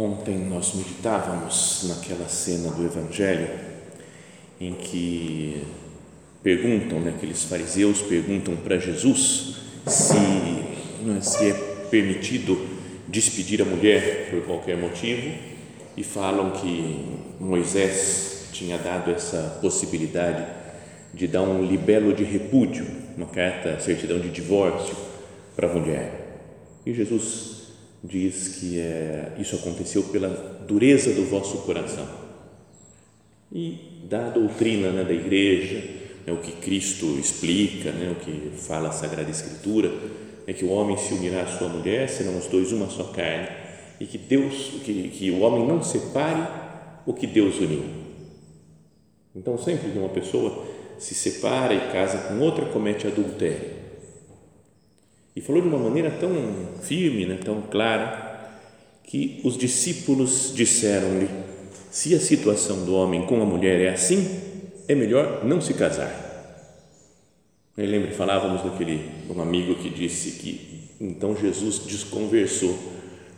Ontem nós meditávamos naquela cena do Evangelho em que perguntam, né, aqueles fariseus perguntam para Jesus se, é, se é permitido despedir a mulher por qualquer motivo e falam que Moisés tinha dado essa possibilidade de dar um libelo de repúdio, uma carta, certidão de divórcio para a mulher. E Jesus diz que é, isso aconteceu pela dureza do vosso coração. E da doutrina né, da igreja, é o que Cristo explica, né, o que fala a Sagrada Escritura, é que o homem se unirá à sua mulher, serão os dois uma só carne, e que Deus, que, que o homem não separe o que Deus uniu. Então, sempre que uma pessoa se separa e casa com outra, comete adultério. E falou de uma maneira tão firme, né, tão clara, que os discípulos disseram-lhe: se a situação do homem com a mulher é assim, é melhor não se casar. Eu lembro, falávamos daquele um amigo que disse que então Jesus desconversou,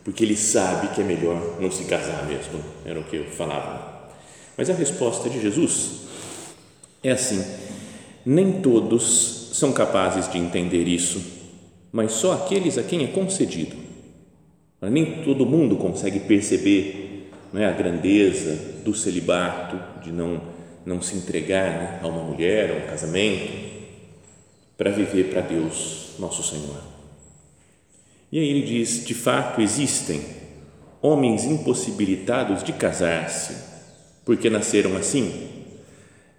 porque ele sabe que é melhor não se casar mesmo, era o que eu falava. Mas a resposta de Jesus é assim: nem todos são capazes de entender isso mas só aqueles a quem é concedido. Nem todo mundo consegue perceber é, a grandeza do celibato, de não, não se entregar né, a uma mulher, a um casamento, para viver para Deus, nosso Senhor. E aí ele diz: de fato existem homens impossibilitados de casar-se, porque nasceram assim.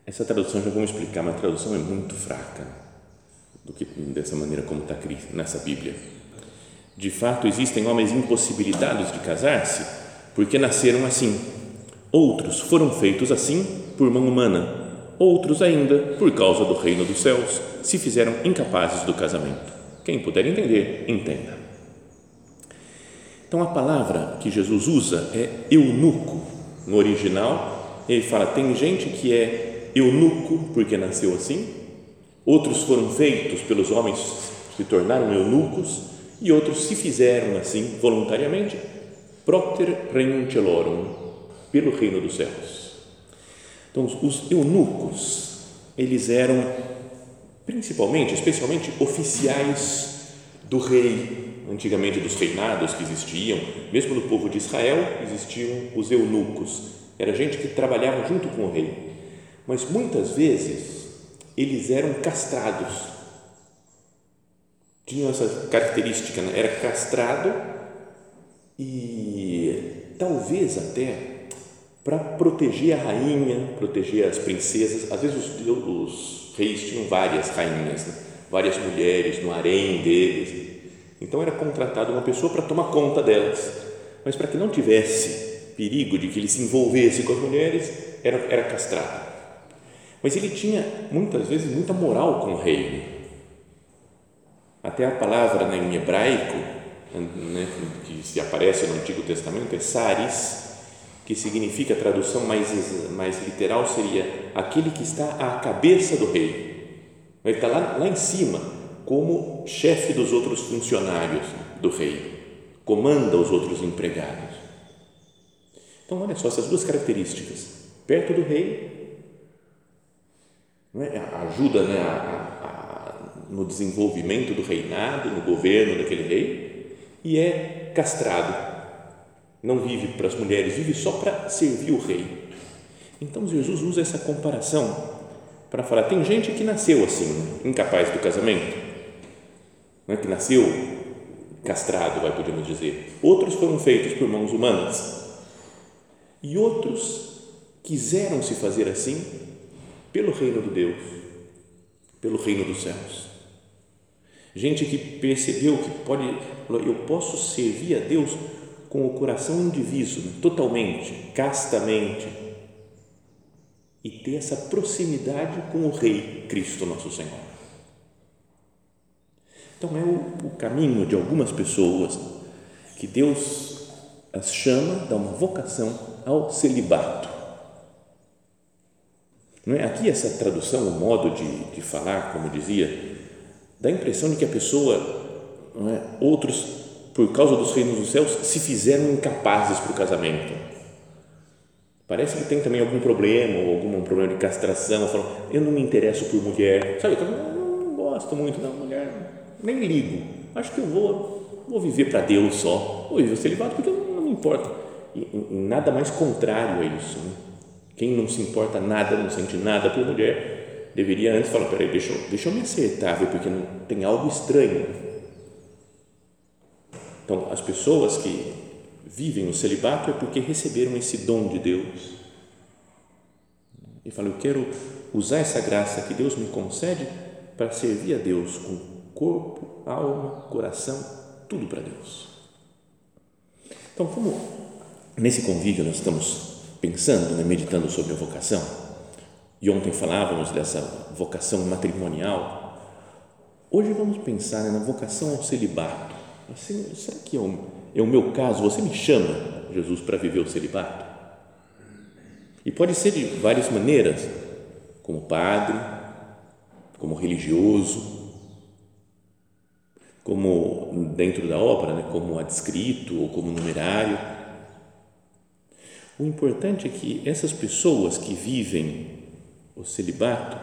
Essa tradução já vamos explicar, mas a tradução é muito fraca do que dessa maneira como está nessa Bíblia. De fato, existem homens impossibilitados de casar-se porque nasceram assim. Outros foram feitos assim por mão humana. Outros ainda, por causa do reino dos céus, se fizeram incapazes do casamento. Quem puder entender, entenda. Então, a palavra que Jesus usa é eunuco. No original, ele fala: tem gente que é eunuco porque nasceu assim, Outros foram feitos pelos homens, se tornaram eunucos, e outros se fizeram assim voluntariamente, propter regnum celorum, pelo reino dos céus. Então, os eunucos, eles eram principalmente, especialmente oficiais do rei, antigamente dos reinados que existiam, mesmo no povo de Israel existiam os eunucos, era gente que trabalhava junto com o rei, mas muitas vezes eles eram castrados. Tinham essa característica, né? era castrado e talvez até para proteger a rainha, proteger as princesas. Às vezes os, os reis tinham várias rainhas, né? várias mulheres no harém deles. Então era contratado uma pessoa para tomar conta delas, mas para que não tivesse perigo de que ele se envolvesse com as mulheres, era, era castrado. Mas ele tinha muitas vezes muita moral com o rei. Até a palavra né, em hebraico, né, que se aparece no Antigo Testamento, é saris, que significa, a tradução mais, mais literal seria aquele que está à cabeça do rei. Ele está lá, lá em cima, como chefe dos outros funcionários do rei, comanda os outros empregados. Então, olha só essas duas características: perto do rei é? ajuda né, a, a, no desenvolvimento do reinado, no governo daquele rei, e é castrado, não vive para as mulheres, vive só para servir o rei. Então Jesus usa essa comparação para falar: tem gente que nasceu assim, incapaz do casamento, né, que nasceu castrado, vai podemos dizer. Outros foram feitos por mãos humanas e outros quiseram se fazer assim pelo reino de Deus, pelo reino dos céus. Gente que percebeu que pode, eu posso servir a Deus com o coração indiviso, né, totalmente, castamente, e ter essa proximidade com o Rei Cristo nosso Senhor. Então é o, o caminho de algumas pessoas que Deus as chama, dá uma vocação ao celibato. Não é? Aqui essa tradução, o modo de, de falar, como dizia, dá a impressão de que a pessoa, é? outros, por causa dos reinos dos céus, se fizeram incapazes para o casamento. Parece que tem também algum problema, ou algum problema de castração, falam, eu não me interesso por mulher, sabe, eu não, não gosto muito, não, mulher, nem ligo, acho que eu vou, vou viver para Deus só, vou viver celibato porque não, não me importa, e, e, nada mais contrário a isso, né? Quem não se importa nada, não sente nada por mulher, deveria antes falar, peraí, deixa, deixa eu me acertar, viu, porque tem algo estranho. Então, as pessoas que vivem o celibato é porque receberam esse dom de Deus. E falam, eu quero usar essa graça que Deus me concede para servir a Deus com corpo, alma, coração, tudo para Deus. Então, como nesse convívio nós estamos pensando, né, meditando sobre a vocação, e ontem falávamos dessa vocação matrimonial, hoje vamos pensar né, na vocação ao celibato. Assim, será que é o, é o meu caso? Você me chama, Jesus, para viver o celibato? E pode ser de várias maneiras, como padre, como religioso, como dentro da obra, né, como adscrito ou como numerário. O importante é que essas pessoas que vivem o celibato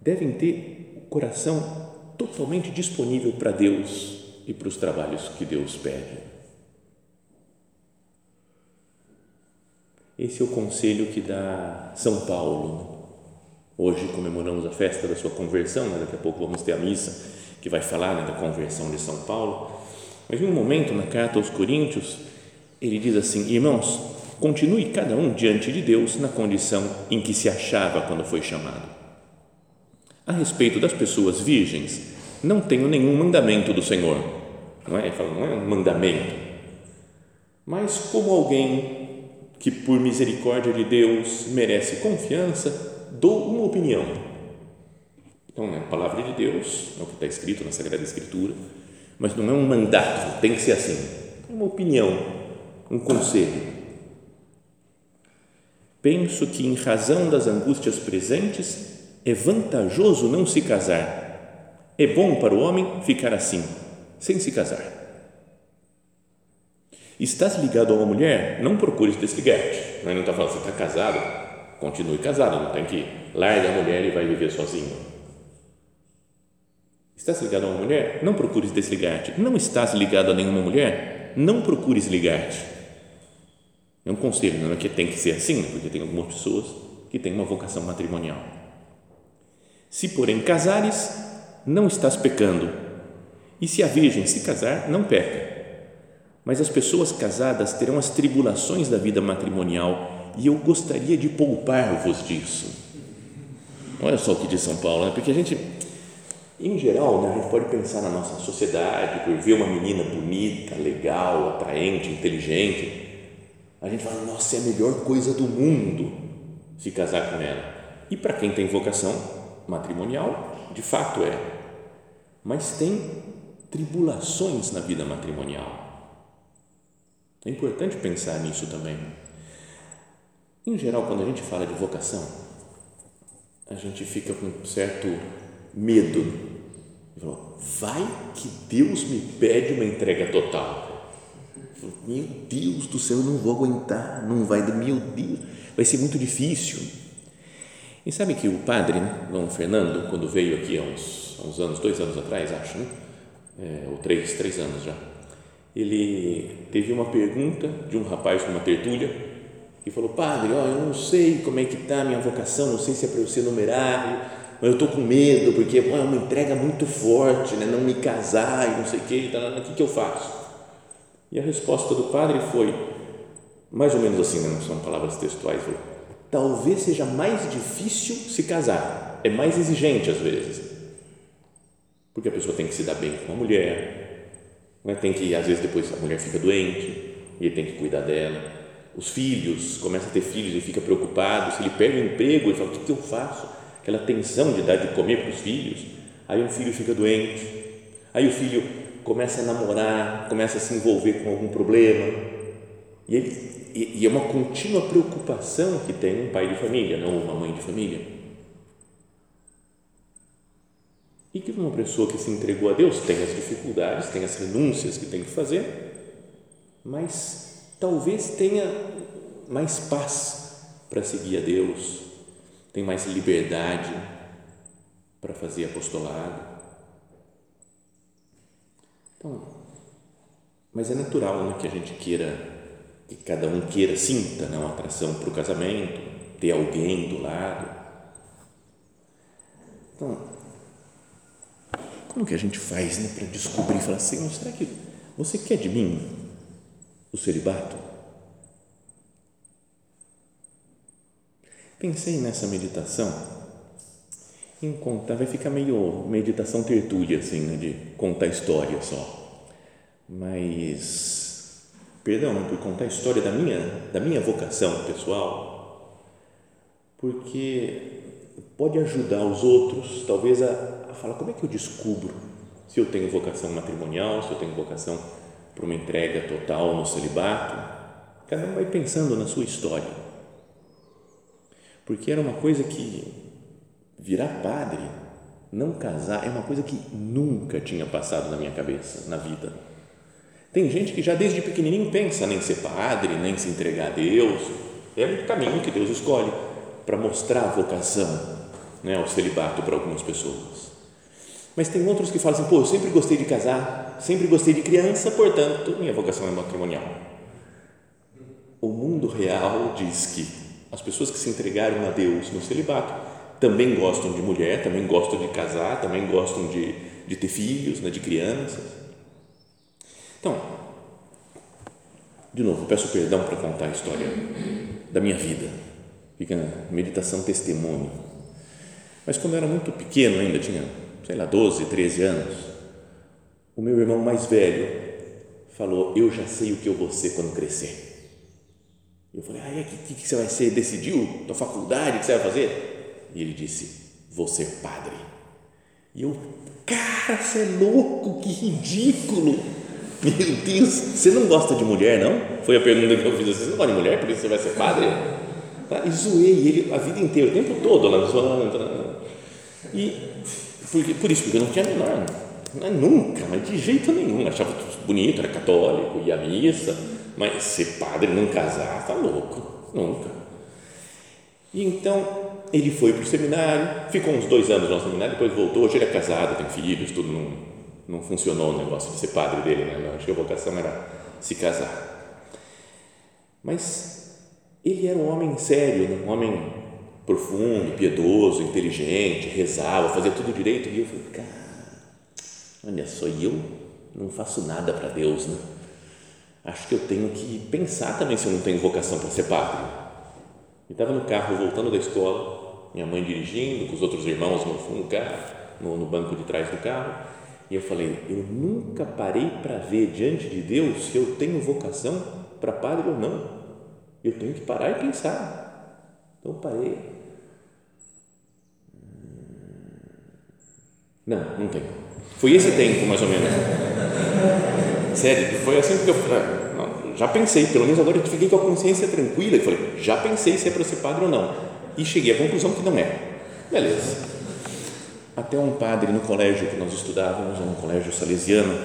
devem ter o coração totalmente disponível para Deus e para os trabalhos que Deus pede. Esse é o conselho que dá São Paulo. Hoje comemoramos a festa da sua conversão, né? daqui a pouco vamos ter a missa que vai falar né, da conversão de São Paulo. Mas em um momento, na carta aos Coríntios, ele diz assim: Irmãos, continue cada um diante de Deus na condição em que se achava quando foi chamado. A respeito das pessoas virgens, não tenho nenhum mandamento do Senhor. Não é? Ele fala, não é um mandamento. Mas como alguém que por misericórdia de Deus merece confiança, dou uma opinião então, é a palavra de Deus, é o que está escrito na Sagrada Escritura, mas não é um mandato, tem que ser assim. É uma opinião, um conselho. Penso que, em razão das angústias presentes, é vantajoso não se casar. É bom para o homem ficar assim, sem se casar. Estás ligado a uma mulher? Não procures desligar-te. Não está falando, você está casado, continue casado, não tem que largar a mulher e vai viver sozinho Estás ligado a uma mulher? Não procures desligar-te. Não estás ligado a nenhuma mulher? Não procures ligar-te. É um conselho, não é que tem que ser assim, porque tem algumas pessoas que têm uma vocação matrimonial. Se, porém, casares, não estás pecando. E se a virgem se casar, não peca. Mas as pessoas casadas terão as tribulações da vida matrimonial e eu gostaria de poupar-vos disso. Olha só o que diz São Paulo, né? porque a gente em geral, né, a gente pode pensar na nossa sociedade, por ver uma menina bonita, legal, atraente, inteligente, a gente fala, nossa, é a melhor coisa do mundo se casar com ela. E para quem tem vocação matrimonial, de fato é. Mas tem tribulações na vida matrimonial. É importante pensar nisso também. Em geral, quando a gente fala de vocação, a gente fica com um certo medo. Vai que Deus me pede uma entrega total. Meu Deus do céu, eu não vou aguentar, não vai, meu Deus, vai ser muito difícil. E sabe que o padre, né, Dom Fernando, quando veio aqui há uns, há uns anos, dois anos atrás, acho, né? É, ou três, três anos já, ele teve uma pergunta de um rapaz numa tertúlia que falou: Padre, ó, eu não sei como é que está a minha vocação, não sei se é para eu ser numerário, mas eu estou com medo porque é uma entrega muito forte, né? não me casar e não sei o que, o que, que eu faço? E a resposta do padre foi, mais ou menos assim, né? não são palavras textuais, falou, talvez seja mais difícil se casar, é mais exigente às vezes, porque a pessoa tem que se dar bem com a mulher, né? tem que, às vezes depois a mulher fica doente e ele tem que cuidar dela, os filhos, começa a ter filhos e fica preocupado, se ele perde o emprego, ele fala, o que, que eu faço? Aquela tensão de dar de comer para os filhos, aí um filho fica doente, aí o filho começa a namorar, começa a se envolver com algum problema, e, ele, e, e é uma contínua preocupação que tem um pai de família, não uma mãe de família. E que uma pessoa que se entregou a Deus tem as dificuldades, tem as renúncias que tem que fazer, mas talvez tenha mais paz para seguir a Deus, tem mais liberdade para fazer apostolado. Então, mas é natural né, que a gente queira, que cada um queira, sinta né, uma atração para o casamento, ter alguém do lado. Então, como que a gente faz né, para descobrir, falar assim, será que você quer de mim o celibato? Pensei nessa meditação contar, vai ficar meio meditação tertúlia, assim, né, de contar história só. Mas, perdão, por contar a história da minha, da minha vocação pessoal, porque pode ajudar os outros, talvez, a, a falar como é que eu descubro se eu tenho vocação matrimonial, se eu tenho vocação para uma entrega total no celibato, cada um vai pensando na sua história. Porque era uma coisa que virar padre, não casar, é uma coisa que nunca tinha passado na minha cabeça, na vida. Tem gente que já desde pequenininho pensa nem ser padre, nem se entregar a Deus. É um caminho que Deus escolhe para mostrar a vocação, né, o celibato para algumas pessoas. Mas tem outros que falam assim, pô, eu sempre gostei de casar, sempre gostei de criança, portanto, minha vocação é matrimonial. O mundo real diz que as pessoas que se entregaram a Deus no celibato também gostam de mulher, também gostam de casar, também gostam de, de ter filhos, né, de crianças. Então, de novo, peço perdão para contar a história da minha vida. Fica meditação testemunho. Mas quando eu era muito pequeno ainda, tinha sei lá, 12, 13 anos, o meu irmão mais velho falou: Eu já sei o que eu vou ser quando crescer. Eu falei: Ah, o que, que, você vai ser? Decidiu? Tua faculdade? O que você vai fazer? E ele disse: Vou ser padre. E eu, cara, você é louco, que ridículo. Meu Deus, você não gosta de mulher, não? Foi a pergunta que eu fiz Você não gosta de mulher, por isso você vai ser padre? E zoei ele a vida inteira, o tempo todo lá zoando. E por isso, porque eu não tinha menor, não, nunca, mas de jeito nenhum. Achava bonito, era católico, ia à missa, mas ser padre não casar, tá louco, nunca. E então ele foi para o seminário, ficou uns dois anos no seminário, depois voltou. Hoje ele é casado, tem filhos, tudo não, não funcionou o negócio de ser padre dele, né? Acho que a vocação era se casar. Mas ele era um homem sério, né? um homem profundo, piedoso, inteligente, rezava, fazia tudo direito. E eu falei, cara, olha só, e eu não faço nada para Deus, né? Acho que eu tenho que pensar também se eu não tenho vocação para ser padre. E estava no carro voltando da escola, minha mãe dirigindo, com os outros irmãos no fundo do carro, no, banco de trás do carro. E eu falei, eu nunca parei para ver diante de Deus se eu tenho vocação para padre ou não. Eu tenho que parar e pensar. Então parei, Não, não tem. Foi esse tempo, mais ou menos. Sério, foi assim que eu já pensei, pelo menos agora eu fiquei com a consciência tranquila e falei, já pensei se é para ser padre ou não. E cheguei à conclusão que não é. Beleza. Até um padre no colégio que nós estudávamos, um colégio salesiano,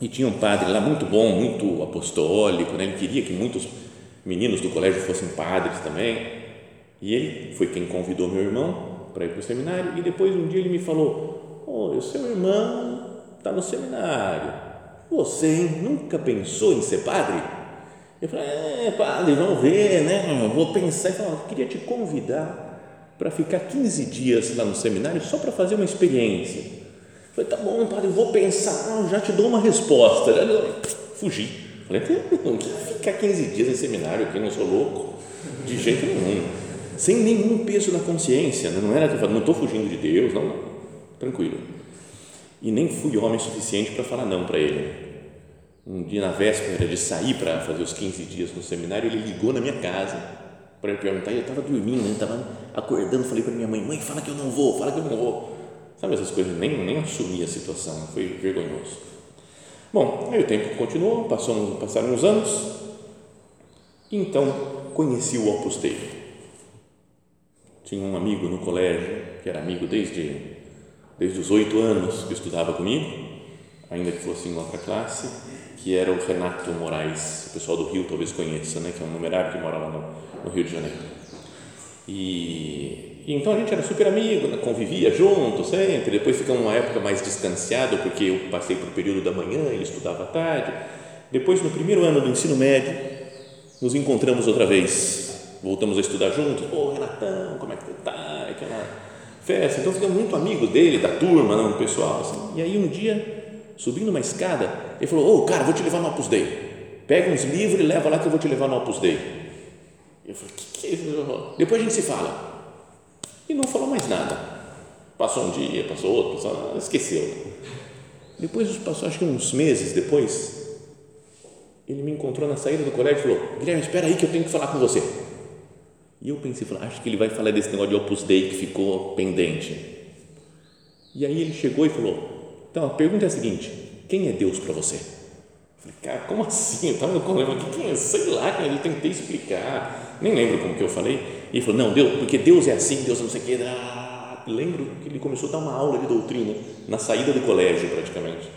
e tinha um padre lá muito bom, muito apostólico, né? ele queria que muitos meninos do colégio fossem padres também. E ele foi quem convidou meu irmão para ir para o seminário. E depois um dia ele me falou: oh, o seu irmão está no seminário. Você hein, nunca pensou em ser padre? Eu falei, é, padre, vamos ver, né? Eu vou pensar. Eu, eu queria te convidar para ficar 15 dias lá no seminário só para fazer uma experiência. Eu falei, tá bom, padre, eu vou pensar, já te dou uma resposta. Já fugi. Falei, não ficar 15 dias em seminário aqui, não sou louco. De jeito nenhum. Sem nenhum peso na consciência. Né? Não era que eu falei, não estou fugindo de Deus, não, não. Tranquilo. E nem fui homem suficiente para falar não para ele um dia na véspera de sair para fazer os 15 dias no seminário, ele ligou na minha casa para me perguntar, e eu estava dormindo, né? estava acordando, falei para minha mãe, mãe, fala que eu não vou, fala que eu não vou. Sabe essas coisas, nem, nem assumi a situação, foi vergonhoso. Bom, aí o tempo continuou, passou, passaram uns anos, então conheci o Opus Dei. Tinha um amigo no colégio, que era amigo desde, desde os oito anos que estudava comigo, ainda que fosse em outra classe, que era o Renato Moraes, o pessoal do Rio talvez conheça, né, que é um numerário que mora lá no, no Rio de Janeiro. E, e, então a gente era super amigo, né, convivia junto sempre. Depois ficamos uma época mais distanciado, porque eu passei para o período da manhã, ele estudava à tarde. Depois, no primeiro ano do ensino médio, nos encontramos outra vez. Voltamos a estudar juntos. Ô, Renatão, como é que tu tá? Aquela festa. Então ficamos muito amigos dele, da turma, né, o pessoal. Assim. E aí um dia subindo uma escada, ele falou: Ô, oh, cara, vou te levar no Opus Dei. Pega uns livros e leva lá que eu vou te levar no Opus Dei. Eu falei: Que que é isso? Depois a gente se fala. E não falou mais nada. Passou um dia, passou outro, passou, esqueceu. Depois passou, acho que uns meses depois, ele me encontrou na saída do colégio e falou: Guilherme, espera aí que eu tenho que falar com você. E eu pensei, acho que ele vai falar desse negócio de Opus Dei que ficou pendente. E aí ele chegou e falou: então, a pergunta é a seguinte: quem é Deus para você? Eu falei, cara, como assim? Eu estava no problema aqui, quem é? Sei lá, eu tentei explicar, nem lembro como que eu falei. E ele falou, não, Deus, porque Deus é assim, Deus não sei o que. Ah, lembro que ele começou a dar uma aula de doutrina na saída do colégio, praticamente.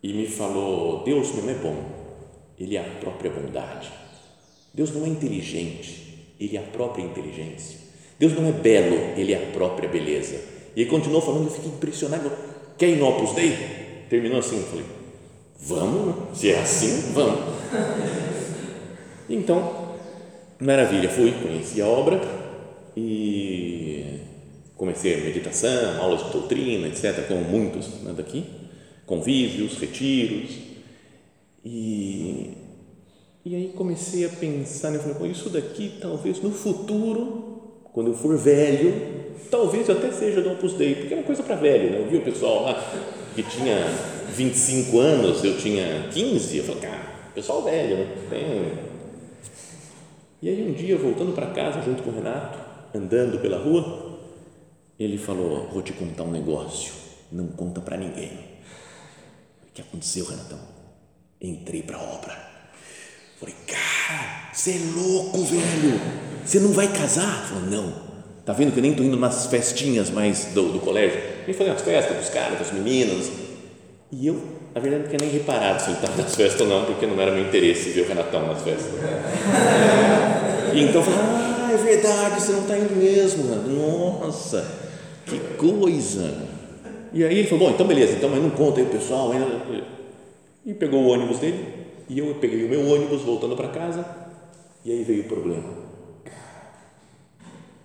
E me falou: Deus não é bom, Ele é a própria bondade. Deus não é inteligente, Ele é a própria inteligência. Deus não é belo, Ele é a própria beleza. E ele continuou falando, eu fiquei impressionado Quer ir no Opus Dei? Terminou assim, eu falei, vamos, se é assim, vamos. Então, maravilha, fui, conheci a obra e comecei a meditação, aulas de doutrina, etc., como muitos né, daqui, convívios, retiros, e, e aí comecei a pensar, né, falei, isso daqui talvez no futuro, quando eu for velho, talvez eu até seja do Opus Dei, porque é uma coisa para velho, né? Eu vi o pessoal lá que tinha 25 anos, eu tinha 15, eu falei, cara, pessoal velho, né? Tem. E aí um dia, voltando para casa junto com o Renato, andando pela rua, ele falou, vou te contar um negócio, não conta para ninguém. O que aconteceu, Renatão? Entrei para a obra. Falei, cara, você é louco, velho. Você não vai casar? Falou, não Tá vendo que eu nem estou indo nas festinhas mais do, do colégio? Nem fazendo as festas dos caras, das meninas. E eu, na verdade, não tinha nem reparado se ele estava nas festas ou não, porque não era meu interesse ver o Renatão nas festas. E então eu ah, é verdade, você não está indo mesmo. Nossa, que coisa. E aí ele falou, bom, então beleza, então mas não conta aí o pessoal. E pegou o ônibus dele, e eu peguei o meu ônibus voltando para casa, e aí veio o problema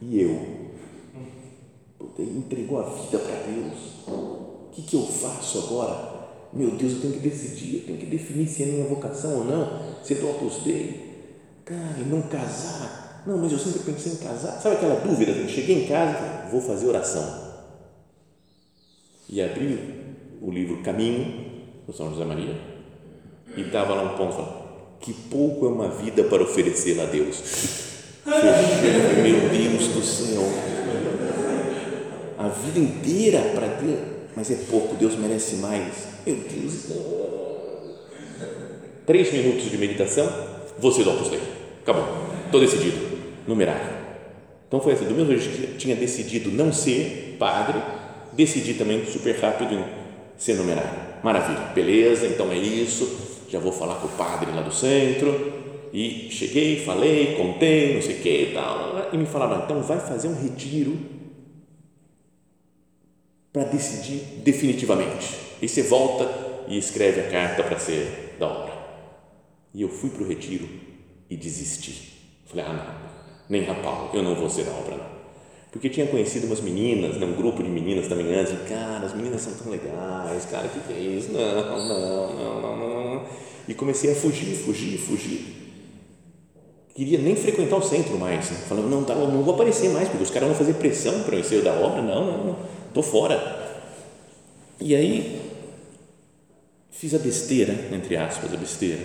e eu? Entregou a vida para Deus. O que, que eu faço agora? Meu Deus, eu tenho que decidir, eu tenho que definir se é minha vocação ou não, se é do Opus Dei. Cara, não casar. Não, mas eu sempre pensei em casar. Sabe aquela dúvida? Eu cheguei em casa, vou fazer oração. E abri o livro Caminho, do São José Maria, e estava lá um ponto, que pouco é uma vida para oferecer a Deus meu Deus do céu, a vida inteira para Deus, mas é pouco, Deus merece mais. Meu Deus, três minutos de meditação, você do Opus Dei, acabou, estou decidido, numerário. Então foi assim, do mesmo jeito que tinha decidido não ser padre, decidi também super rápido em ser numerário. Maravilha, beleza, então é isso, já vou falar com o padre lá do centro, e cheguei, falei, contei, não sei o que e tal, e me falaram, então vai fazer um retiro para decidir definitivamente. E você volta e escreve a carta para ser da obra. E eu fui para o retiro e desisti. Falei, ah, não, nem a pau, eu não vou ser da obra, não. Porque tinha conhecido umas meninas, né, um grupo de meninas também antes, e, cara, as meninas são tão legais, cara, o que, que é isso? Não, não, não, não, não. E comecei a fugir, fugir, fugir. Queria nem frequentar o centro mais. Né? Falava, não, tá, não vou aparecer mais, porque os caras vão fazer pressão para eu ser da obra. Não, não, não, estou fora. E aí, fiz a besteira, entre aspas, a besteira,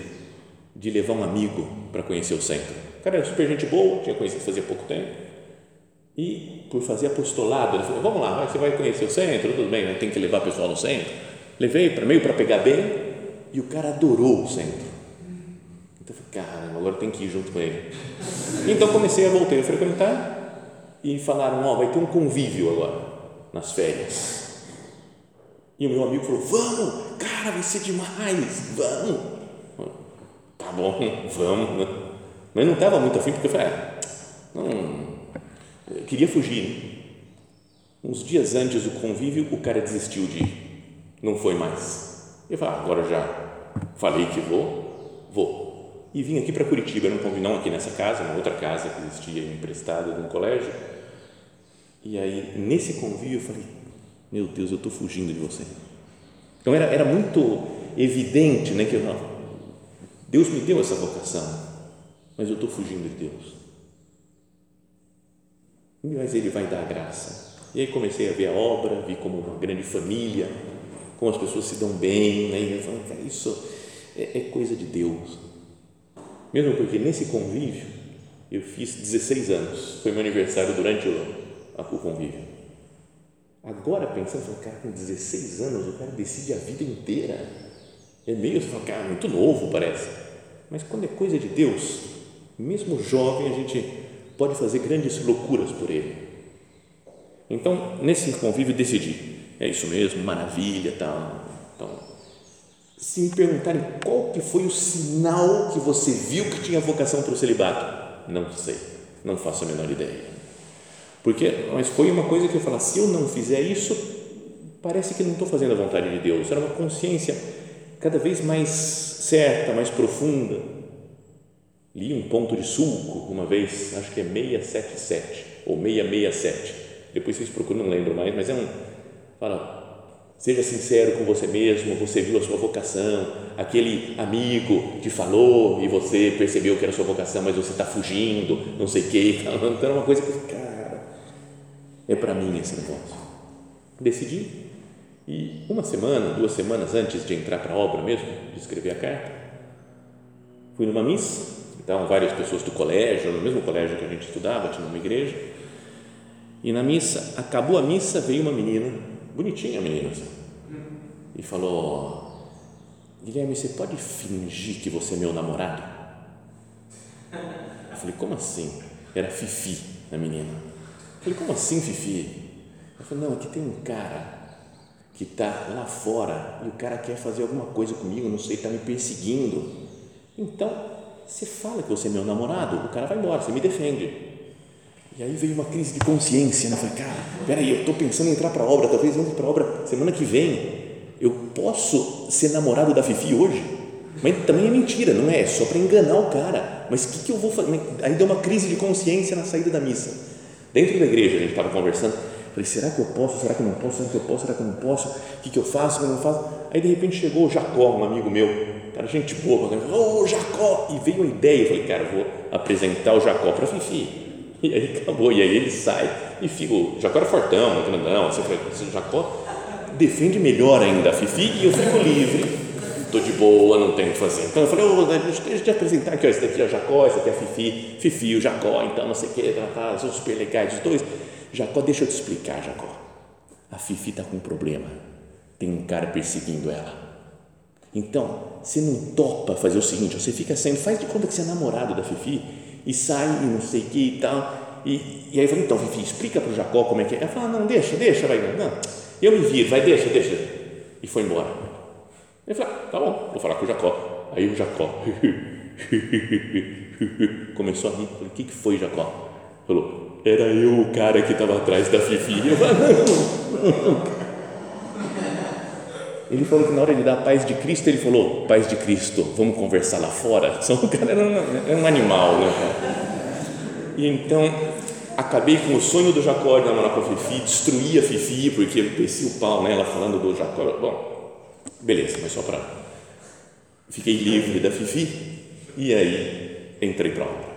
de levar um amigo para conhecer o centro. O cara era super gente boa, tinha conhecido fazia pouco tempo. E por fazer apostolado, ele falou: Vamos lá, você vai conhecer o centro, tudo bem, né? tem que levar o pessoal no centro. Levei para meio para pegar bem e o cara adorou o centro. Então eu falei: Caramba, agora tem que ir junto com ele. Então comecei a voltar a frequentar e falaram: Ó, oh, vai ter um convívio agora, nas férias. E o meu amigo falou: Vamos, cara, vai ser demais, vamos. Tá bom, vamos. Mas não estava muito afim, porque eu falei: ah, não eu queria fugir. Né? Uns dias antes do convívio, o cara desistiu de ir, não foi mais. Eu falei, ah, agora já falei que vou, vou. E vim aqui para Curitiba, não não aqui nessa casa, uma outra casa que existia emprestada de um colégio. E aí, nesse convívio, eu falei, meu Deus, eu estou fugindo de você. Então, era, era muito evidente né, que eu, Deus me deu essa vocação, mas eu estou fugindo de Deus mas Ele vai dar graça. E aí comecei a ver a obra, vi como uma grande família, como as pessoas se dão bem, né? e eu falei, isso é, é coisa de Deus. Mesmo porque nesse convívio, eu fiz 16 anos, foi meu aniversário durante o, o convívio. Agora pensando, falei, cara, com 16 anos o cara decide a vida inteira. É meio, você fala, cara, muito novo parece. Mas quando é coisa de Deus, mesmo jovem, a gente pode fazer grandes loucuras por ele. Então, nesse convívio, decidi, é isso mesmo, maravilha, tal. Se me perguntarem qual que foi o sinal que você viu que tinha vocação para o celibato, não sei, não faço a menor ideia. Porque, mas foi uma coisa que eu falava, se eu não fizer isso, parece que não estou fazendo a vontade de Deus. Era uma consciência cada vez mais certa, mais profunda Li um ponto de sulco uma vez, acho que é 677 ou 667. Depois vocês procuram, não lembro mais, mas é um. Fala, seja sincero com você mesmo, você viu a sua vocação, aquele amigo te falou e você percebeu que era a sua vocação, mas você está fugindo, não sei o quê. Então era uma coisa que, cara, é para mim esse negócio. Decidi e uma semana, duas semanas antes de entrar para a obra mesmo, de escrever a carta, fui numa missa então, várias pessoas do colégio, no mesmo colégio que a gente estudava, tinha uma igreja. E na missa, acabou a missa, veio uma menina, bonitinha a menina, assim, e falou: Guilherme, você pode fingir que você é meu namorado? Eu falei: Como assim? Era Fifi, a menina. Eu falei: Como assim, Fifi? Eu falei: Não, aqui tem um cara que está lá fora e o cara quer fazer alguma coisa comigo, não sei, está me perseguindo. Então, você fala que você é meu namorado, o cara vai embora, você me defende. E aí veio uma crise de consciência, né? Eu falei, cara, peraí, eu estou pensando em entrar para a obra, talvez entre para a obra semana que vem. Eu posso ser namorado da Fifi hoje? Mas também é mentira, não é? É só para enganar o cara. Mas o que, que eu vou fazer? Aí deu uma crise de consciência na saída da missa. Dentro da igreja, a gente estava conversando. Falei, será que eu posso? Será que eu não posso? Será que eu posso? Será que eu não posso? O que, que eu faço? O que eu não faço? Aí de repente chegou o Jacó, um amigo meu, cara, gente boa, falou, ô Jacó! E veio a ideia, eu falei, cara, vou apresentar o Jacó para Fifi. E aí acabou, e aí ele sai e fica, o Jacó era fortão, grandão, assim, falei, o Jacó defende melhor ainda a Fifi e eu fico livre, estou de boa, não tenho o que fazer. Então eu falei, oh, deixa eu te apresentar aqui, ó, esse daqui é o Jacó, esse aqui é a Fifi, Fifi o Jacó, então não sei o que, tá, tá, são super legais os dois. Jacó, deixa eu te explicar, Jacó. A Fifi está com um problema. Tem um cara perseguindo ela. Então, você não topa fazer o seguinte: você fica sendo, faz de conta que você é namorado da Fifi e sai e não sei o que e tal. E, e aí eu falei: então, Fifi, explica para o Jacó como é que é. Ela fala: não, deixa, deixa, vai. Não, eu me viro, vai, deixa, deixa. E foi embora. Eu falei: ah, tá bom, vou falar com o Jacó. Aí o Jacó começou a rir. Falei: o que, que foi, Jacó? Falou: era eu o cara que estava atrás da Fifi. Eu falei, não, Ele falou que na hora de dar a paz de Cristo, ele falou: Paz de Cristo, vamos conversar lá fora. Só o cara era um, era um animal, né? E então acabei com o sonho do Jacó de namorar com a Fifi, destruí a Fifi, porque eu desci o pau nela falando do Jacó. Bom, beleza, mas só para. Fiquei livre da Fifi e aí entrei para a obra.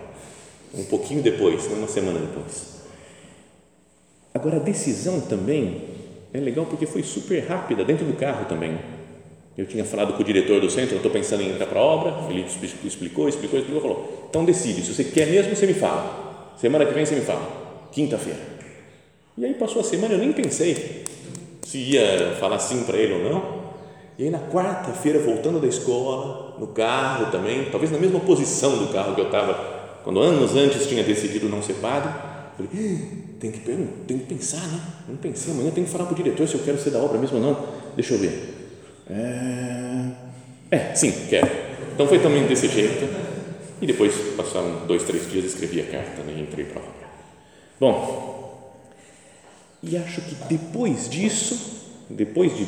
Um pouquinho depois, uma semana depois. Agora, a decisão também é legal porque foi super rápida, dentro do carro também. Eu tinha falado com o diretor do centro, eu estou pensando em entrar para a obra, ele explicou, explicou, explicou, falou, então decide, se você quer mesmo, você me fala Semana que vem você me fala, quinta-feira. E aí passou a semana, eu nem pensei se ia falar sim para ele ou não. E aí na quarta-feira, voltando da escola, no carro também, talvez na mesma posição do carro que eu estava, quando anos antes tinha decidido não ser padre, falei, tem que, tem que pensar, né? Não pensei, amanhã tem que falar para o diretor se eu quero ser da obra mesmo ou não. Deixa eu ver. É, é sim, quero. Então foi também desse jeito e depois, passaram dois, três dias, escrevi a carta né, e entrei para a obra. Bom, e acho que depois disso, depois de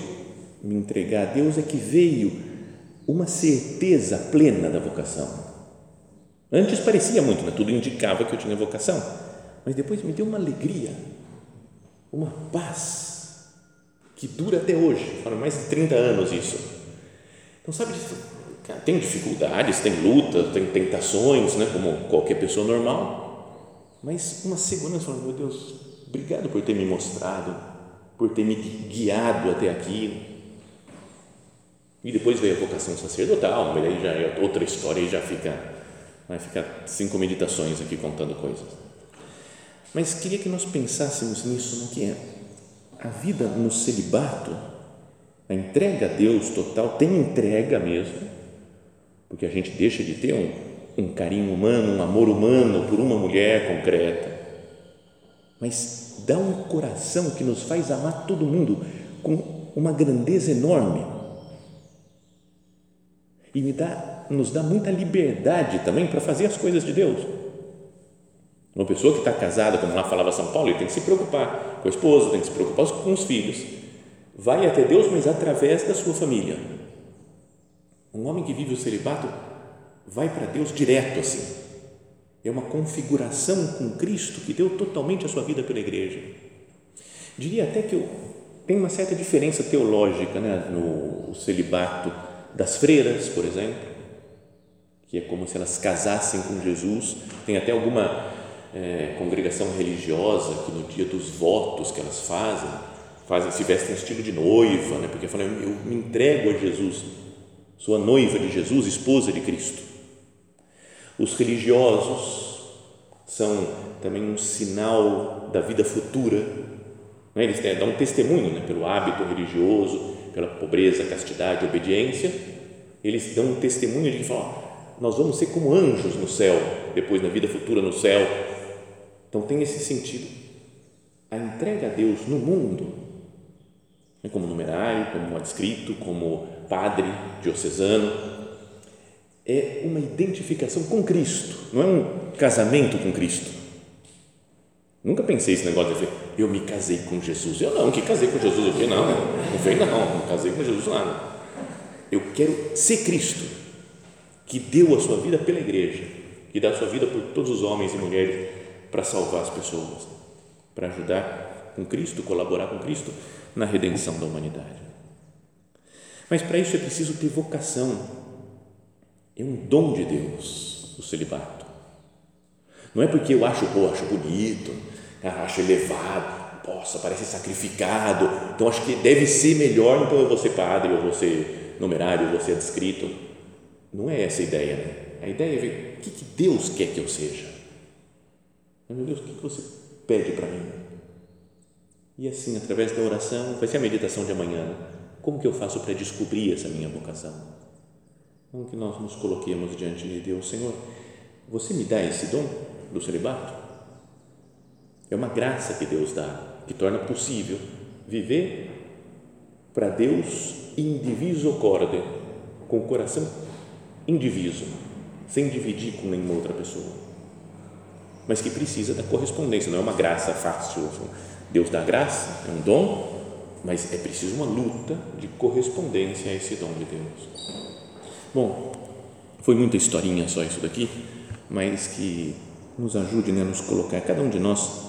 me entregar a Deus, é que veio uma certeza plena da vocação. Antes parecia muito, né? tudo indicava que eu tinha vocação, mas depois me deu uma alegria, uma paz que dura até hoje, foram mais de 30 anos isso. Então, sabe, tem dificuldades, tem lutas, tem tentações, né, como qualquer pessoa normal, mas uma segurança, falando, meu Deus, obrigado por ter me mostrado, por ter me guiado até aqui. E depois veio a vocação sacerdotal, mas aí já é outra história e já fica, vai ficar cinco meditações aqui contando coisas. Mas queria que nós pensássemos nisso, no que é? A vida no celibato, a entrega a Deus total, tem entrega mesmo, porque a gente deixa de ter um, um carinho humano, um amor humano por uma mulher concreta, mas dá um coração que nos faz amar todo mundo com uma grandeza enorme. E me dá, nos dá muita liberdade também para fazer as coisas de Deus. Uma pessoa que está casada, como lá falava São Paulo, ele tem que se preocupar com a esposa, tem que se preocupar com os filhos. Vai até Deus, mas através da sua família um homem que vive o celibato vai para Deus direto assim. É uma configuração com Cristo que deu totalmente a sua vida pela igreja. Diria até que tem uma certa diferença teológica né, no celibato das freiras, por exemplo, que é como se elas casassem com Jesus. Tem até alguma é, congregação religiosa que no dia dos votos que elas fazem, fazem se vestem estilo de noiva, né, porque falam, eu me entrego a Jesus sua noiva de Jesus, esposa de Cristo. Os religiosos são também um sinal da vida futura. Né? Eles dão um testemunho né? pelo hábito religioso, pela pobreza, castidade, obediência. Eles dão um testemunho de que falam, nós vamos ser como anjos no céu, depois na vida futura no céu. Então tem esse sentido. A entrega a Deus no mundo, né? como numerário, como adscrito, como padre diocesano, é uma identificação com Cristo, não é um casamento com Cristo. Nunca pensei esse negócio de eu me casei com Jesus. Eu não, que casei com Jesus o quê? Não, não vem não, não casei com Jesus lá. Eu quero ser Cristo, que deu a sua vida pela igreja, que dá a sua vida por todos os homens e mulheres para salvar as pessoas, para ajudar com Cristo, colaborar com Cristo na redenção da humanidade. Mas para isso é preciso ter vocação. É um dom de Deus o celibato. Não é porque eu acho, pô, acho bonito, acho elevado, possa, parece sacrificado, então acho que deve ser melhor, então eu vou ser padre, ou vou ser numerário, ou vou ser adscrito. Não é essa a ideia, né? A ideia é ver o que Deus quer que eu seja. Meu Deus, o que, você pede para mim? E assim, através da oração, vai ser a meditação de amanhã? Como que eu faço para descobrir essa minha vocação? Como que nós nos coloquemos diante de Deus, Senhor, você me dá esse dom do celibato? É uma graça que Deus dá, que torna possível viver para Deus indiviso corde, com o coração indiviso, sem dividir com nenhuma outra pessoa. Mas que precisa da correspondência, não é uma graça fácil. Deus dá graça, é um dom, mas é preciso uma luta de correspondência a esse dom de Deus. Bom, foi muita historinha só isso daqui, mas que nos ajude né, a nos colocar, cada um de nós,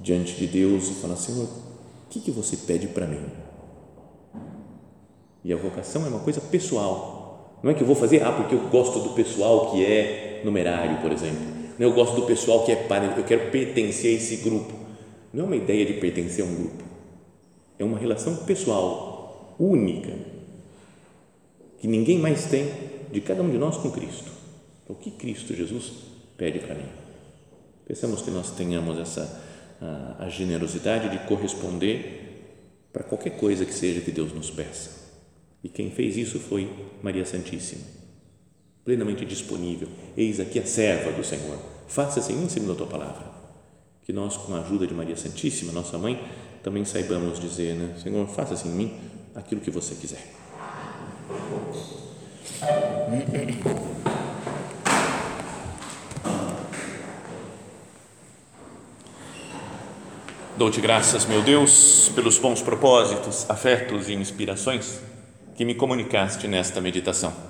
diante de Deus e falar: Senhor, o que, que você pede para mim? E a vocação é uma coisa pessoal. Não é que eu vou fazer, ah, porque eu gosto do pessoal que é numerário, por exemplo. Eu gosto do pessoal que é padre, eu quero pertencer a esse grupo. Não é uma ideia de pertencer a um grupo. É uma relação pessoal, única, que ninguém mais tem de cada um de nós com Cristo. O que Cristo Jesus pede para mim? Pensamos que nós tenhamos essa a, a generosidade de corresponder para qualquer coisa que seja que Deus nos peça. E quem fez isso foi Maria Santíssima, plenamente disponível. Eis aqui a serva do Senhor. Faça-se em segundo a tua palavra. Que nós, com a ajuda de Maria Santíssima, nossa mãe, também saibamos dizer, né? Senhor, faça-se em mim aquilo que você quiser. Dou-te graças, meu Deus, pelos bons propósitos, afetos e inspirações que me comunicaste nesta meditação.